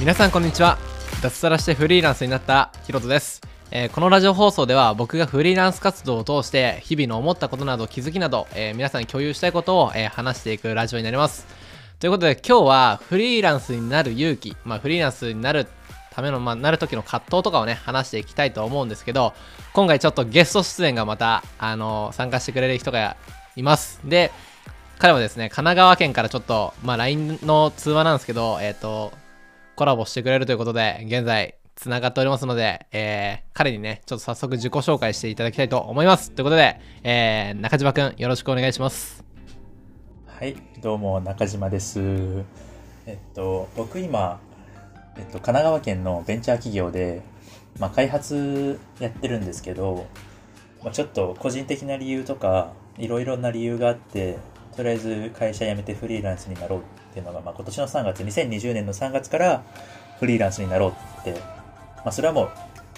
皆さんこんにちは。脱サラしてフリーランスになったヒロトです、えーこのラジオ放送では僕がフリーランス活動を通して日々の思ったことなど気づきなど、えー皆さんに共有したいことを、えー話していくラジオになります。ということで今日はフリーランスになる勇気、まあ、フリーランスになるための、まあ、なる時の葛藤とかをね話していきたいと思うんですけど今回ちょっとゲスト出演がまた、あの参加してくれる人がいます。で彼はですね神奈川県からちょっと、まあ、LINE の通話なんですけど、えっ、と、コラボしてくれるということで、現在、つながっておりますので、えー、彼にね、ちょっと早速自己紹介していただきたいと思います。ということで、えー、中島くん、よろしくお願いします。はい、どうも中島です。えっと、僕今、えっと、神奈川県のベンチャー企業で、まあ、開発やってるんですけど、まあ、ちょっと個人的な理由とか、いろいろな理由があって、とりあえず会社辞めてフリーランスになろうっていうのが、まあ、今年の3月、2020年の3月からフリーランスになろうって、まあ、それはもう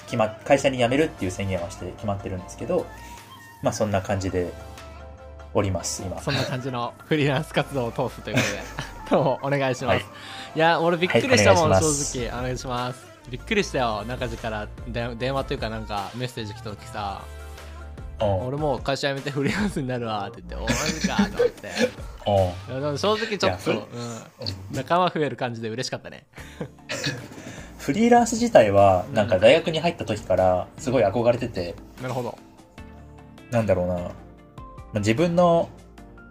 決まっ、会社に辞めるっていう宣言はして決まってるんですけど、まあ、そんな感じでおります、今。そんな感じのフリーランス活動を通すということで、どうもお願いします。はいい、や、俺びっくりしたもん、はい正直。お願いします。びっくりしたよ、中地からで電話というかなんかメッセージ来た時さ、うん俺もう会社辞めてフリーランスになるわって言って、おマジかと思って。正直ちょっと、うん、仲間増える感じで嬉しかったね。フリーランス自体は、なんか大学に入った時から、すごい憧れてて、なるほど。なんだろうな、まあ自分の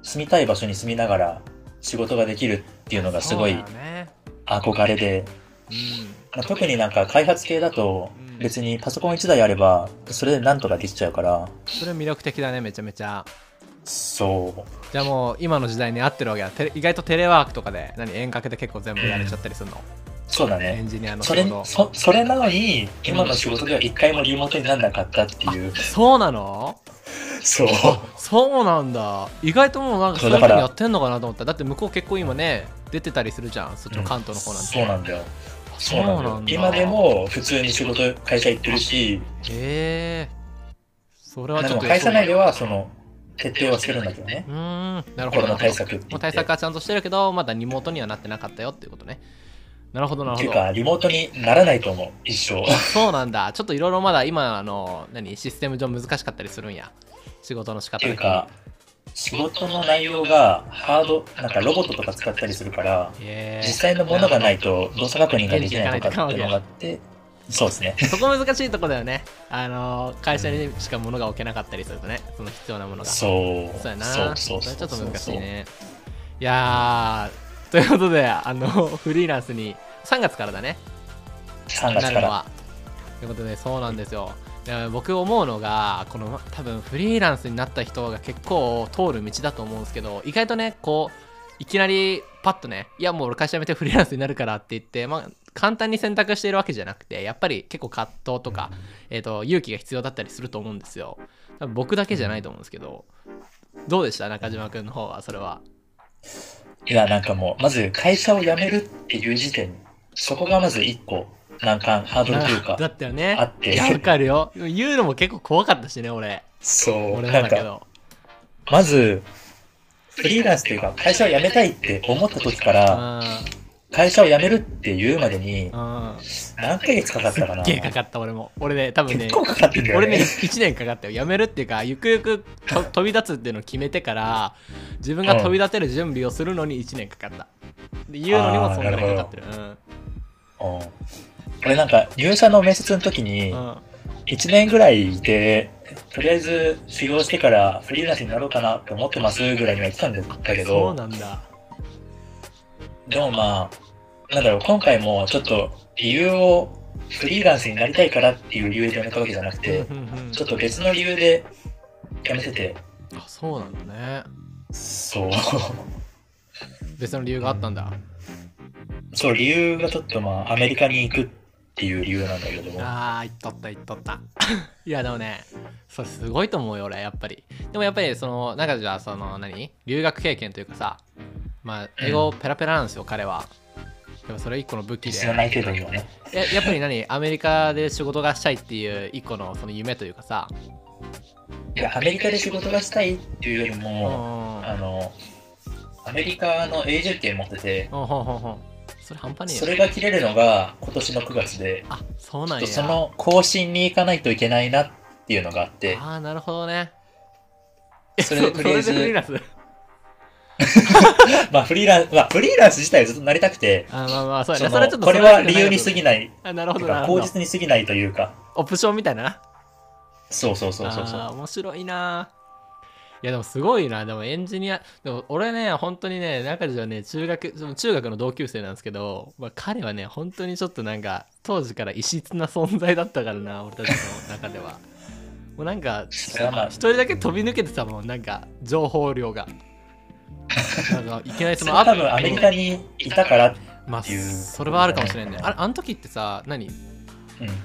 住みたい場所に住みながら仕事ができるっていうのがすごい。憧れで、うん。まあ特になんか開発系だとうん別にパソコン1台あれば、それでなんとかできちゃうから、それ魅力的だね、めちゃめちゃ。そう。じゃあもう今の時代に合ってるわけだ。意外とテレワークとかで何遠隔で結構全部やれちゃったりするの？エそうだねン。ジニアのそれ仕事。そ、それなのに、今の仕事では一回もリモートにならなかったっていう。そうなの？そう。そうなんだ。意外ともうなんかそういうふうにやってんのかなと思った。だって向こう結構今ね、出てたりするじゃん。そっちの関東の方なんて。そうなんだよ。そそううなんだ。今でも普通に仕事、会社行ってるし、へえ。それはでちょっとも会社内ではその徹底はしてるんだけどね。う。ーん。なるほコロナ対策。もう対策はちゃんとしてるけどまだリモートにはなってなかったよっていうことね。なるほどなるほど。っていうか、リモートにならないと思う、一生。そうなんだ。ちょっといろいろまだ今あの何？システム上難しかったりするんや。仕事の仕っ方ていうか、仕事の内容がハード、なんかロボットとか使ったりするから、実際のものがないと動作確認ができないとかっていうのがあって、そうですね。そこ難しいとこだよね。あの会社にしか物が置けなかったりするとねその必要なものが。そう。そうやな。そうそうそうれちょっと難しいね。いやーということであのフリーランスに3月からだね。3月から。ということで、そうなんですよ。で僕思うのが、この多分フリーランスになった人が結構通る道だと思うんですけど、意外とね、こう、いきなりパッとね、いやもう俺会社辞めてフリーランスになるからって言って、まあ、簡単に選択しているわけじゃなくて、やっぱり結構葛藤とか、えー、と勇気が必要だったりすると思うんですよ。多分僕だけじゃないと思うんですけど、どうでした？中島君の方は、それは。いや、なんかもう、まず会社を辞めるっていう時点、そこがまず一個、難関、ハードルというかだ、ったよね。あってわかるよ。言うのも結構怖かったしね、俺。そう、俺だけど。まず、フリーランスというか、会社を辞めたいって思った時から、うん。会社を辞めるって言うまでに、うん。何ヶ月かかったかなすっげえかかった俺も俺ね多分ね結構かかってんだよね。俺ね1年かかったよ辞めるっていうかゆくゆくと 飛び立つっていうのを決めてから自分が飛び立てる準備をするのに1年かかったで言うのにもそんなにかかってるうん俺なんか、入社の面接の時にう、ん、うん、1年ぐらいで、とりあえず修行してからフリーランスになろうかなって思ってますぐらいには言ってたんだけそうど、なんだ。でもまあ、なんだろう、今回もちょっと理由をフリーランスになりたいからっていう理由で辞めたわけじゃなくて、ちょっと別の理由で辞めてて、あそうなんだね。そう。別の理由があったんだ。そう、理由がちょっとまあ、アメリカに行くっていう理由なんだけども。あー言っとった言っとった。いやでもねそれすごいと思うよ俺やっぱり。でもやっぱりその中ではその何？留学経験というかさまあ英語ペラペラなんですよ彼は。でもそれ一個の武器で。知らない程度にはね。ややっぱり何？アメリカで仕事がしたいっていう一個のその夢というかさ。いや、アメリカで仕事がしたいっていうよりうんも、あの、アメリカの永住権持ってて、ほんほんほんほんそれ半端ねえそよれが切れるのが今年の9月で、あそうなんや。その更新に行かないといけないなっていうのがあって、ああなるほどね。それでとりあえずそれでフリーランス？まあフリーランス、まあフリーランス自体ずっとなりたくて、あまあまあそうやね。それはちょっとこれは理由に過ぎない、あなるほどなるほど。実に過ぎないというか、オプションみたいな？なそうそうそうそうそう。面白いないやでもすごいな。でもエンジニアでも俺ね本当にね中ではね中学中学の同級生なんですけど、まあ、彼はね本当にちょっとなんか当時から異質な存在だったからな俺たちの中では。もうなんか一人だけ飛び抜けてたもんなんか情報量が。なんかいきなりそのアメリカにいたから、まあっていう。それはあるかもしれんね。あれあの時ってさ何？うん。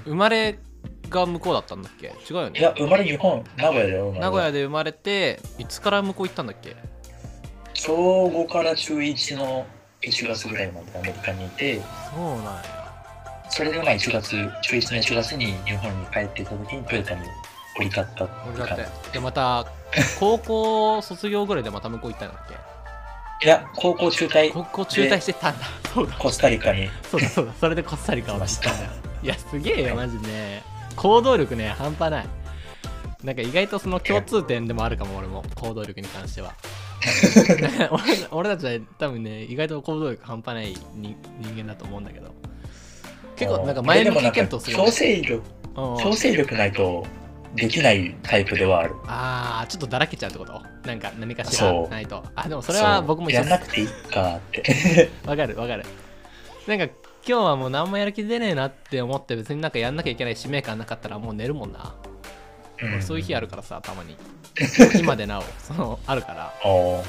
生まれが向こうだったんだっけ？違うよね。いや、生まれ日本、名古屋だよ。生まれ名古屋で生まれていつから向こう行ったんだっけ？小5から中1の1月ぐらいまでアメリカにいて、そうなんや。それでまあ1月、中1の1月に日本に帰っていた時にトヨタに降り立ったって俺だっ感て。でまた 高校卒業ぐらいでまた向こう行ったんだっけ？じ。いや、高校中退、高校中退してたんだ。そうだ。コスタリカに。そうだそうだ。それでこっさりかもしれないいやすげえよマジね行動力ね半端ない。なんか意外とその共通点でもあるかも俺も。行動力に関しては。俺 俺たちは多分ね意外と行動力半端ない人人間だと思うんだけど。結構なんか前向き検討する強制力、強制力ないとできないタイプではある。ああちょっとだらけちゃうってこと？なんか何かしらないと。あでもそれは僕もやんなくていいかって。わかるわかる。なんか今日はもう何もやる気出ねえなって思って別になんかやんなきゃいけない使命感なかったらもう寝るもんな、うん。そういう日あるからさたまに。今でなお。そのあるから。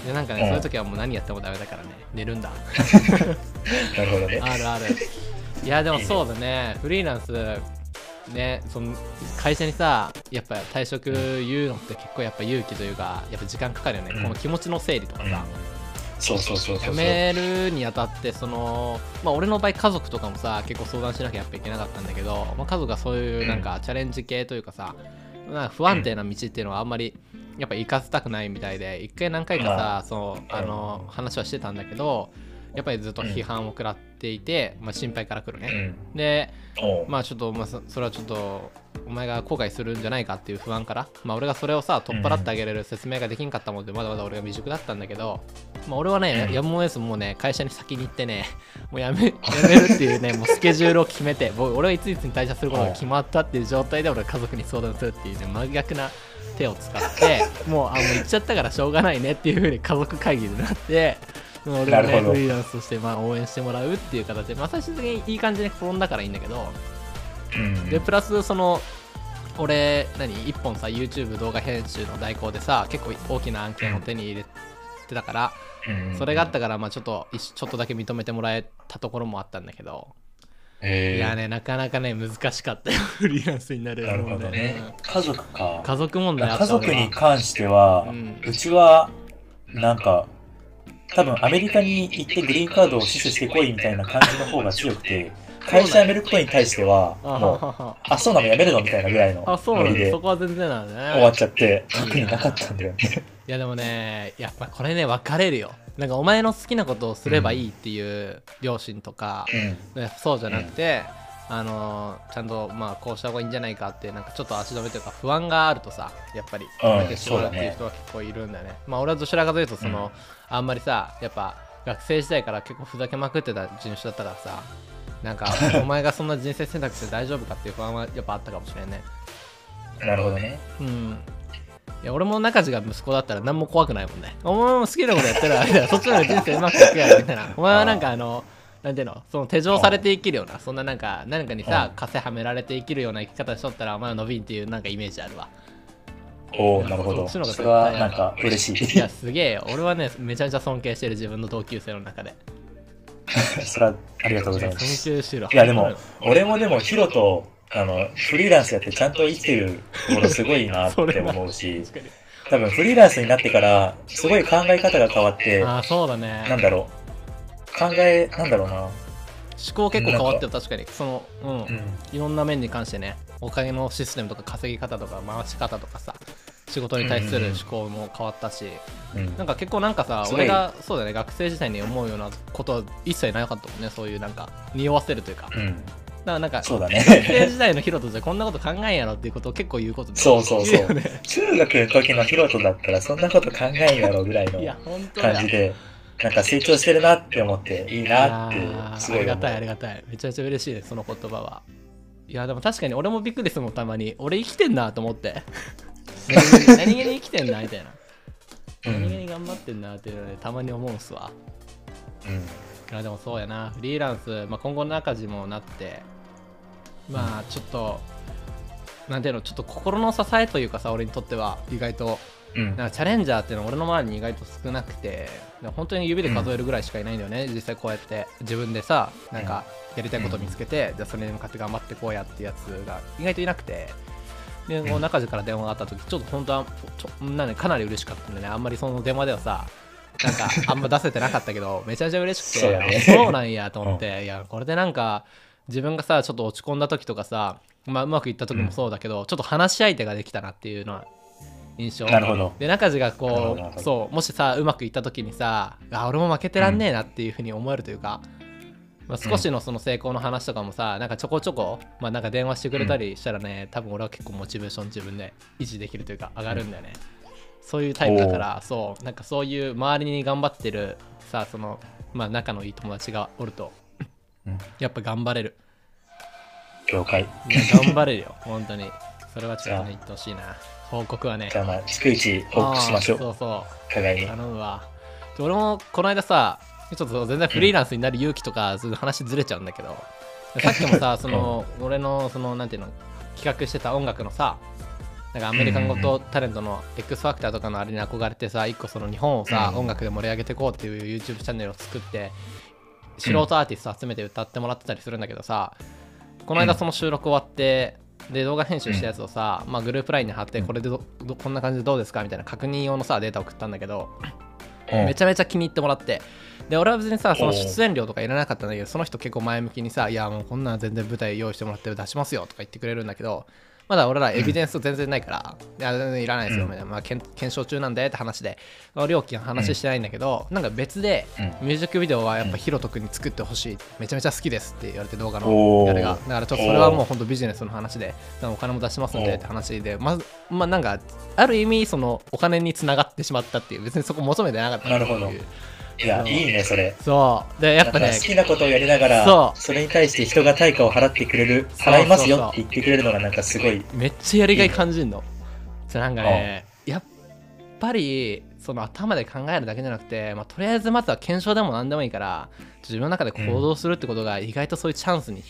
でなんかね、うん。そういう時はもう何やってもダメだからね。寝るんだ。なるほどね。あるある。いやでもそうだね。フリーランスねその会社にさやっぱ退職言うのって結構やっぱ勇気というかやっぱ時間かかるよね、うん。この気持ちの整理とかさ、そうそうそうそうそう。辞めるにあたってその、まあ、俺の場合家族とかもさ結構相談しなきゃやっぱいけなかったんだけど、まあ、家族がそういうなんかチャレンジ系というかさ、まあ、不安定な道っていうのはあんまりやっぱ行かせたくないみたいで一回何回かさ、まあ。そうあの話はしてたんだけどやっぱりずっと批判を食らっていて、まあ、心配から来るね、うん。でまあちょっと、まあ、そそれはちょっとお前が後悔するんじゃないかっていう不安から、まあ、俺がそれをさ取っ払ってあげれる説明ができんかったもんで、まだまだ俺が未熟だったんだけど、まあ、俺はね、うん。やむを得ずもうね会社に先に行ってねもうやめ やめるっていうねもうスケジュールを決めてもう俺はいついつに退社することが決まったっていう状態で俺は家族に相談するっていうね真逆な手を使って もうあもう行っちゃったからしょうがないねっていうふうに家族会議になって俺はねフリーランスとしてまあ応援してもらうっていう形で、まあ、最終的にいい感じに転んだからいいんだけどうん。でプラスその俺何？一本さ YouTube 動画編集の代行でさ結構大きな案件を手に入れてたから、うん。それがあったからまあちょっと一ちょっとだけ認めてもらえたところもあったんだけど、へー。いやねなかなかね難しかったよ。フリーランスになるなるほどのね。ね。家族か。家族問題あった家族に関しては、ううんちは、なんか、多分アメリカに行ってグリーンカードを死守してこいみたいな感じの方が強くて、会社辞めることに対しては、もう、あ、そうなの辞めるのみたいなぐらいのあそうなんノリでだそこは全然なんだね。終わっちゃって、特になかったんだよね。いやでもねやっぱこれね分かれるよ。なんかお前の好きなことをすればいいっていう両親とか、うん。ねそうじゃなくて、あのーちゃんとまあこうした方がいいんじゃないかってなんかちょっと足止めというか不安があるとさやっぱりうんこれだけ絞るそうだねっていう人は結構いるんだよね。まあ俺はどちらかというとその、あんまりさやっぱ学生時代から結構ふざけまくってた人種だったからさなんか お前がそんな人生選択して大丈夫かっていう不安はやっぱあったかもしれんね。なるほどね。うん。いや俺も中地が息子だったら何も怖くないもんね。お前も好きなことやってるわみたいな。そっちの方が人生うまくいくやろみたいな。お前はなんかあのなんていうの？その手錠されて生きるようなそんななんか何かにさうん枷はめられて生きるような生き方しとったらお前は伸びんっていうなんかイメージあるわ。おおなるほど。そっちの方がそれはなんか嬉しい。いや。すげえよ。俺はねめちゃめちゃ尊敬してる自分の同級生の中で それはありがとうございます。いやでも、俺もでもヒロと、あの、フリーランスやってちゃんと生きてるところすごいなって思うし、多分フリーランスになってから、すごい考え方が変わって、ああそうだねなんだろう。考え、なんだろうな。思考結構変わってる確かにそのうん、うん。いろんな面に関してねお金のシステムとか稼ぎ方とか回し方とかさ仕事に対する思考も変わったし、うん。なんか結構なんかさ俺がそうだね学生時代に思うようなことは一切なかったもんねそういうなんか匂わせるというか。だかうん。らなんかそうだね。学生時代のヒロトじゃこんなこと考えんやろっていうことを結構言うことでそうそうそう。中学の時のヒロトだったらそんなこと考えんやろぐらいの感じで、なんか成長してるなって思って、いいなって、すごい。ありがたいありがたい。めちゃめちゃ嬉しいですその言葉は。いやでも確かに俺もびっくりするもんたまに。俺生きてんなと思って何気に何気に生きてんなみたいな。うん。何気に頑張ってんなっていうのでたまに思うんすわ。うん。いやでもそうやな。フリーランス、まあ、今後の赤字もなってまあちょっとなんていうのちょっと心の支えというかさ俺にとっては意外と。うん。なんかチャレンジャーっていうのは俺の周りに意外と少なくて本当に指で数えるぐらいしかいないんだよね、実際こうやって。自分でさなんかやりたいことを見つけて、じゃあそれに向かって頑張ってこうやってやつが意外といなくてで中地から電話があった時ちょっと本当はちょなんでかなり嬉しかったんでねあんまりその電話ではさなんかあんま出せてなかったけど めちゃめちゃ嬉しくてそうなんやと思って、いやこれでなんか自分がさちょっと落ち込んだ時とかさ、まあ、うまくいった時もそうだけど、ちょっと話し相手ができたなっていうのは印象。なるほど。で中地がこうそうもしさうまくいった時にさあ俺も負けてらんねえなっていうふうに思えるというか、まあ、少しのその成功の話とかもさ、なんかちょこちょこ、まあ、なんか電話してくれたりしたらね、多分俺は結構モチベーション自分で維持できるというか上がるんだよね、そういうタイプだからそう。なんかそういう周りに頑張ってるさそのまあ仲のいい友達がおるとうん。やっぱ頑張れる。了解。頑張れるよ 本当に。それはちょっとね言ってほしいな。報告はね。じゃあまあ、逐一報告しましょう。そうそう。頼むわ。で俺もこの間さちょっと全然フリーランスになる勇気とか、そういう話ずれちゃうんだけど。さっきもさその、俺のそのなんていうの企画してた音楽のさなんかアメリカン語とタレントの X ファクターとかのあれに憧れてさ一個その日本をさ、うん。音楽で盛り上げていこうっていう YouTube チャンネルを作って素人アーティスト集めて歌ってもらってたりするんだけどさこの間その収録終わってで動画編集したやつをさ、まあ、グループ LINE に貼ってこれでどどこんな感じでどうですかみたいな確認用のさデータ送ったんだけどうん。めちゃめちゃ気に入ってもらってで俺は別にさその出演料とかいらなかったんだけどその人結構前向きにさ「いやもうこんなん全然舞台用意してもらって出しますよ」とか言ってくれるんだけどまだ俺らエビデンス全然ないから「いや全然いらないですよ」うん。みたいな、まあ、検検証中なんでって話で。料金は話してないんだけど、なんか別でうん。ミュージックビデオはやっぱヒロト君に作ってほしいめちゃめちゃ好きですって言われて動画のおー。やれがだからちょっとそれはもう本当ビジネスの話でお金も出しますんでって話でまずまあなんかある意味そのお金につながってしまったっていう別にそこ求めてなかったっていう。なるほどいや、いいね、それ。そう。でやっぱね好きなことをやりながら、そそうれに対して人が対価を払ってくれる、そう払いますそうそうよって言ってくれるのがなんかすごい、めっちゃやりがい感じんの。じゃなんかねやっぱりその頭で考えるだけじゃなくて、まあ、とりあえずまずは検証でも何でもいいから自分の中で行動するってことが意外とそういうチャンスに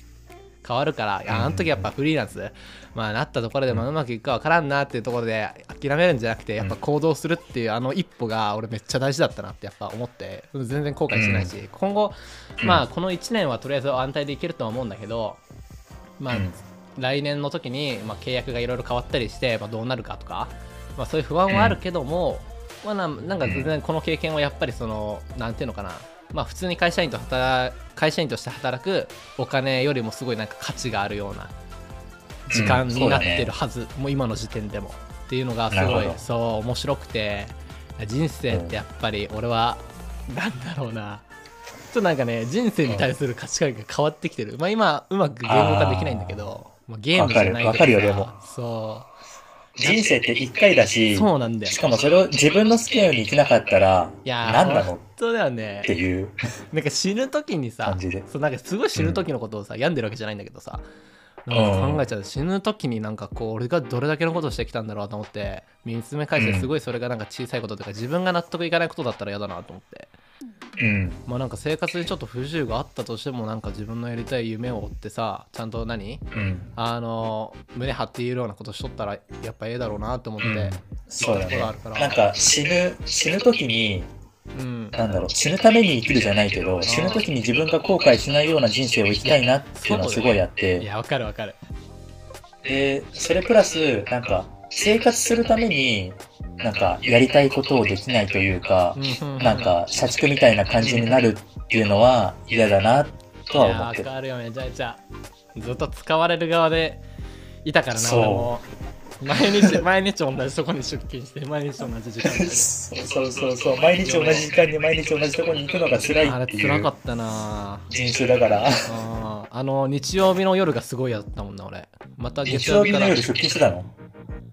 変わるから、いやあの時やっぱフリーランス、まあ、なったところでもうまくいくか分からんなっていうところで諦めるんじゃなくてやっぱ行動するっていうあの一歩が俺めっちゃ大事だったなってやっぱ思って全然後悔してないし、今後まあこの1年はとりあえず安泰でいけるとは思うんだけどまあ、うん。来年の時に、まあ、契約がいろいろ変わったりして、まあ、どうなるかとか、まあ、そういう不安はあるけども、まあ、ななんか全然この経験はやっぱりそのなんていうのかなまあ普通に会社員と働会社員として働くお金よりもすごいなんか価値があるような時間うんになってるはず、もう今の時点でもっていうのがすごいそう面白くて。人生ってやっぱり俺は、なんだろうな。ちょっとなんかね人生に対する価値観が変わってきてる、まあ今うまく言語化できないんだけどまあ、ゲームじゃないけどわかる。わかるよでも。そ人生って一回だうし、そうなんだよ。しかもそれを自分の好きなように生きなかったら、いやー何なの本当だよね。っていう。なんか死ぬ時にさ。そうなんかすごい死ぬ時のことをさ、病んでるわけじゃないんだけどさうん。なんか考えちゃう、死ぬ時になんかこう俺がどれだけのことをしてきたんだろうと思って見つめ返してすごいそれがなんか小さいこととか自分が納得いかないことだったら嫌だなと思ってうん。まあなんか生活にちょっと不自由があったとしてもなんか自分のやりたい夢を追ってさちゃんと何？うん。あの胸張って言えるようなことしとったらやっぱええだろうなと思ってうん。そうだねところあるから。なんか死ぬ、死ぬ時に、うん。なんだろう、死ぬために生きるじゃないけど、死ぬ時に自分が後悔しないような人生を生きたいなっていうのはすごいあっいて、やわかるわかる。で、それプラス、なんか、生活するために、なんか、やりたいことをできないというか、なんか、社畜みたいな感じになるっていうのは嫌だな、とは思ってる。わかるよめちゃめちゃずっと使われる側でいたからな毎日 毎日同じとこに出勤して毎日同じ時間でそうそうそう毎日同じ時間に毎日同じところに行くのが辛いあれっていう。辛かったな。人種だから。あの日曜日の夜がすごいやったもんな俺。また月日曜日から。曜日の夜出勤してたの？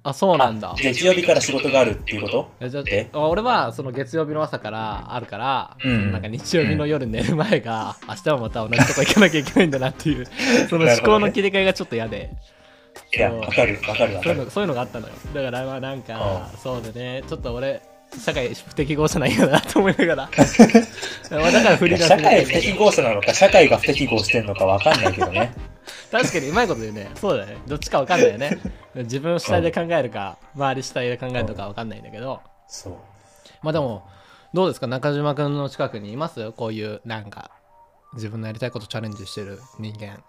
あそうなんだ。月曜日から仕事があるっていうこと？えじゃえ？あ俺はその月曜日の朝からあるから、うん。なんか日曜日の夜寝る前が、明日はまた同じとこ行かなきゃいけないんだなっていう その思考の切り替えがちょっと嫌で。いやわかるわかるわかる。そういうのそういうのがあったのよ。だからまあなんかそうだね。ちょっと俺社会不適合じゃないかなと思いながら。まあだから社会不適合者なのか社会が不適合してんのかわかんないけどね。確かにうまいこと言うね。そうだね。どっちかわかんないよね自分主体で考えるか周り主体で考えるのかわかんないんだけど。そう。まあでもどうですか中島君の近くにいます？こういうなんか自分のやりたいことチャレンジしてる人間。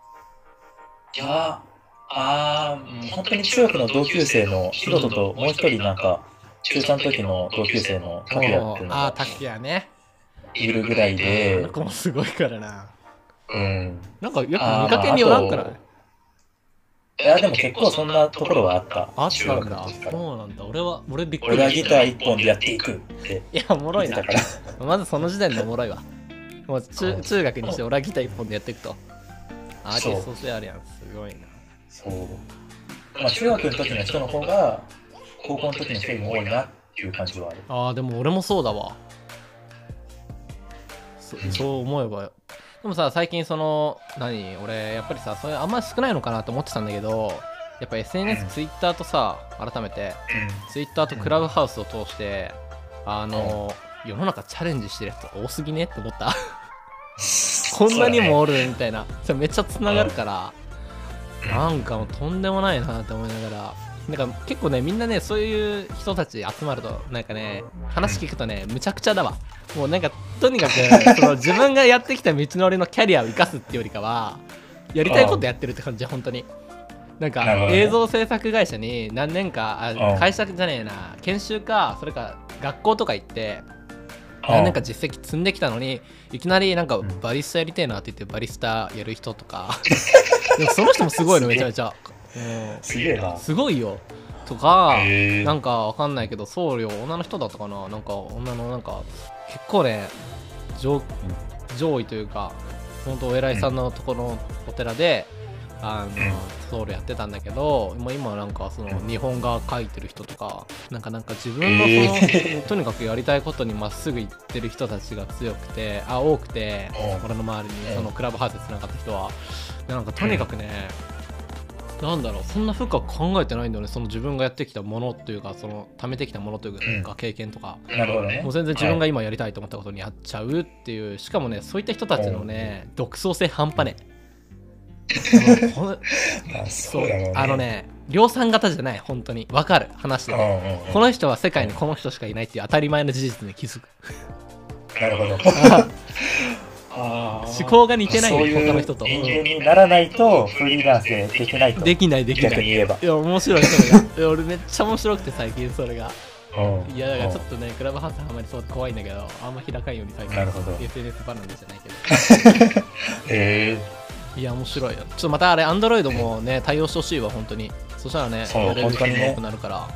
いやあー本当に中学の同級生のヒロトともう一人なんか中3の時の同級生のタクヤっていうのがああタクヤね。いるぐらいあでの子もすごいからな。うん。なんかよく見かけによらんくない？いやでも結構そんなところはあった。あっ中たんだ。そうなんだ。俺は俺びっくり俺はギター一本でやっていくって。いやおもろいな。まずその時点でおもろいわ。もう中うん。中学にして俺はギター一本でやっていくと。アーティスそうト性あるやん。すごいな。そう。まあ中学の時の人の方が高校の時の人よりも多いなっていう感じはある。あーでも俺もそうだわ。そそう思えばでもさ最近その何？俺やっぱりさそれあんまり少ないのかなと思ってたんだけどやっぱ SNS、うん。Twitter とさ改めて Twitter とクラブハウスを通してあの世の中チャレンジしてるやつ多すぎねって思った。こんなにもおるみたいな。それめっちゃつながるからなんかもうとんでもないなって思いながらなんか結構ねみんなねそういう人たち集まるとなんかね話聞くとねむちゃくちゃだわ。もうなんかとにかくその自分がやってきた道のりのキャリアを生かすっていうよりかはやりたいことやってるって感じ本当に。なんか映像制作会社に何年かあうん。会社じゃねえな研修かそれか学校とか行って何年か実績積んできたのにいきなりなんかん。バリスタやりてえなって言ってバリスタやる人とか。でもその人もすごいのめちゃめちゃ、うんすげえな。すごいよ。とかなんかわかんないけど僧侶女の人だったかな。なんか女のなんか結構ね上上位というか本当お偉いさんのところのお寺で、あの僧侶やってたんだけどもう今はなんかその日本画描いてる人とかなんかなんか自分のその、え とにかくやりたいことにまっすぐ行ってる人たちが強くてあ多くてうん。俺の周りにうん。そのクラブハウスでつながった人は。でなんかとにかくね、なんだろうそんな深く考えてないんだよねその自分がやってきたものというかその貯めてきたものというか、うん。経験とか。ね。もう全然自分が今やりたいと思ったことにやっちゃうっていうしかもねそういった人たちのね独創性半端ね。そそうあのね量産型じゃない本当に。わかる話で。この人は世界にこの人しかいないっていう当たり前の事実に気づく。なるほど 思考が似てないそういう他の人と。人間にならないとフリーランスでできないと。できないできない。逆に言えば。いや面白いそれが。俺めっちゃ面白くて最近それが。うん。いやだからちょっとねクラブハウスあんまりそう怖いんだけどあんま開かんように最近なるほど。SNS バナナじゃないけど。へ えいや面白いよ。ちょっとまたあれアンドロイドもね対応してほしいわ本当に。そしたらねそうやれる人本当にねも多くなるから、うん、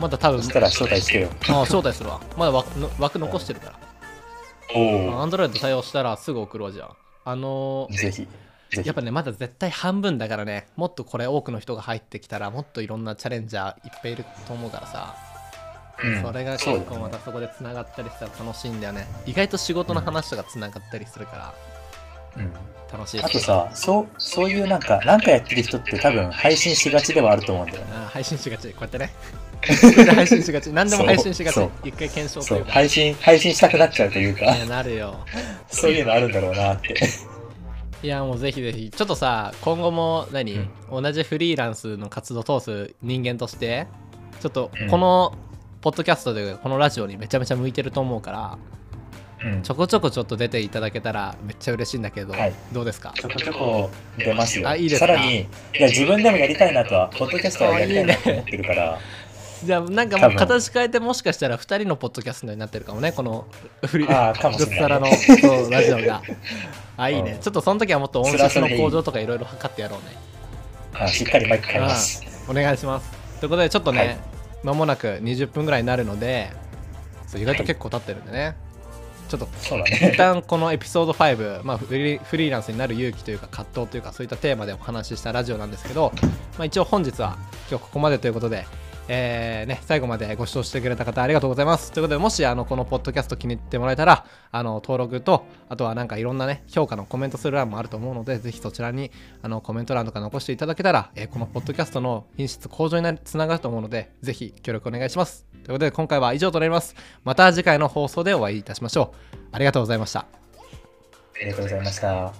まだ多分そしたら招待してよ。あ招待するわ。まだ枠の枠残してるから。おアンドロイド対応したらすぐ送るわじゃああのーぜひ。やっぱねまだ絶対半分だからね。もっとこれ多くの人が入ってきたらもっといろんなチャレンジャーいっぱいいると思うからさ、うん。それが結構またそこでつながったりしたら楽しいんだよね。意外と仕事の話とかつながったりするからうん楽しいあとさそうそういうなんかなんかやってる人って多分配信しがちではあると思うんだよね。配信しがち。こうやってね。配信しがち。何でも配信しがち。一回検証とそいううか配信配信したくなっちゃうというか。なるよ。そういうのあるんだろうなって。いやもうぜひぜひ。ちょっとさ今後も何、同じフリーランスの活動を通す人間としてちょっとうん。このポッドキャストというかこのラジオにめちゃめちゃ向いてると思うからうんちょこちょこちょっと出ていただけたらめっちゃ嬉しいんだけど、はい。どうですか？ちょこちょこ出ますよ。あいいですか？さらにいや自分でもやりたいなとはポッドキャストはやりたいなと思ってるから。じゃあなんかもう形変えてもしかしたら2人のポッドキャストになってるかもねこのフリあーグッサラのそうラジオが。あいいね、うん。ちょっとその時はもっと音質の向上とかいろいろ測ってやろうね。あしっかりマイク買います。うんお願いします。ということでちょっとはい。ね間もなく20分ぐらいになるので意外と結構経ってるんでね、ちょっとそうだね。一旦このエピソード5、まあ、フリーフリーランスになる勇気というか葛藤というかそういったテーマでお話ししたラジオなんですけど、まあ、一応本日は今日ここまでということで、えーね、最後までご視聴してくれた方ありがとうございます。ということでもしあのこのポッドキャスト気に入ってもらえたらあの登録とあとはなんかいろんなね評価のコメントする欄もあると思うのでぜひそちらにあのコメント欄とか残していただけたら、えーこのポッドキャストの品質向上につながると思うのでぜひ協力お願いします。ということで今回は以上となります。また次回の放送でお会いいたしましょう。ありがとうございました。ありがとうございました。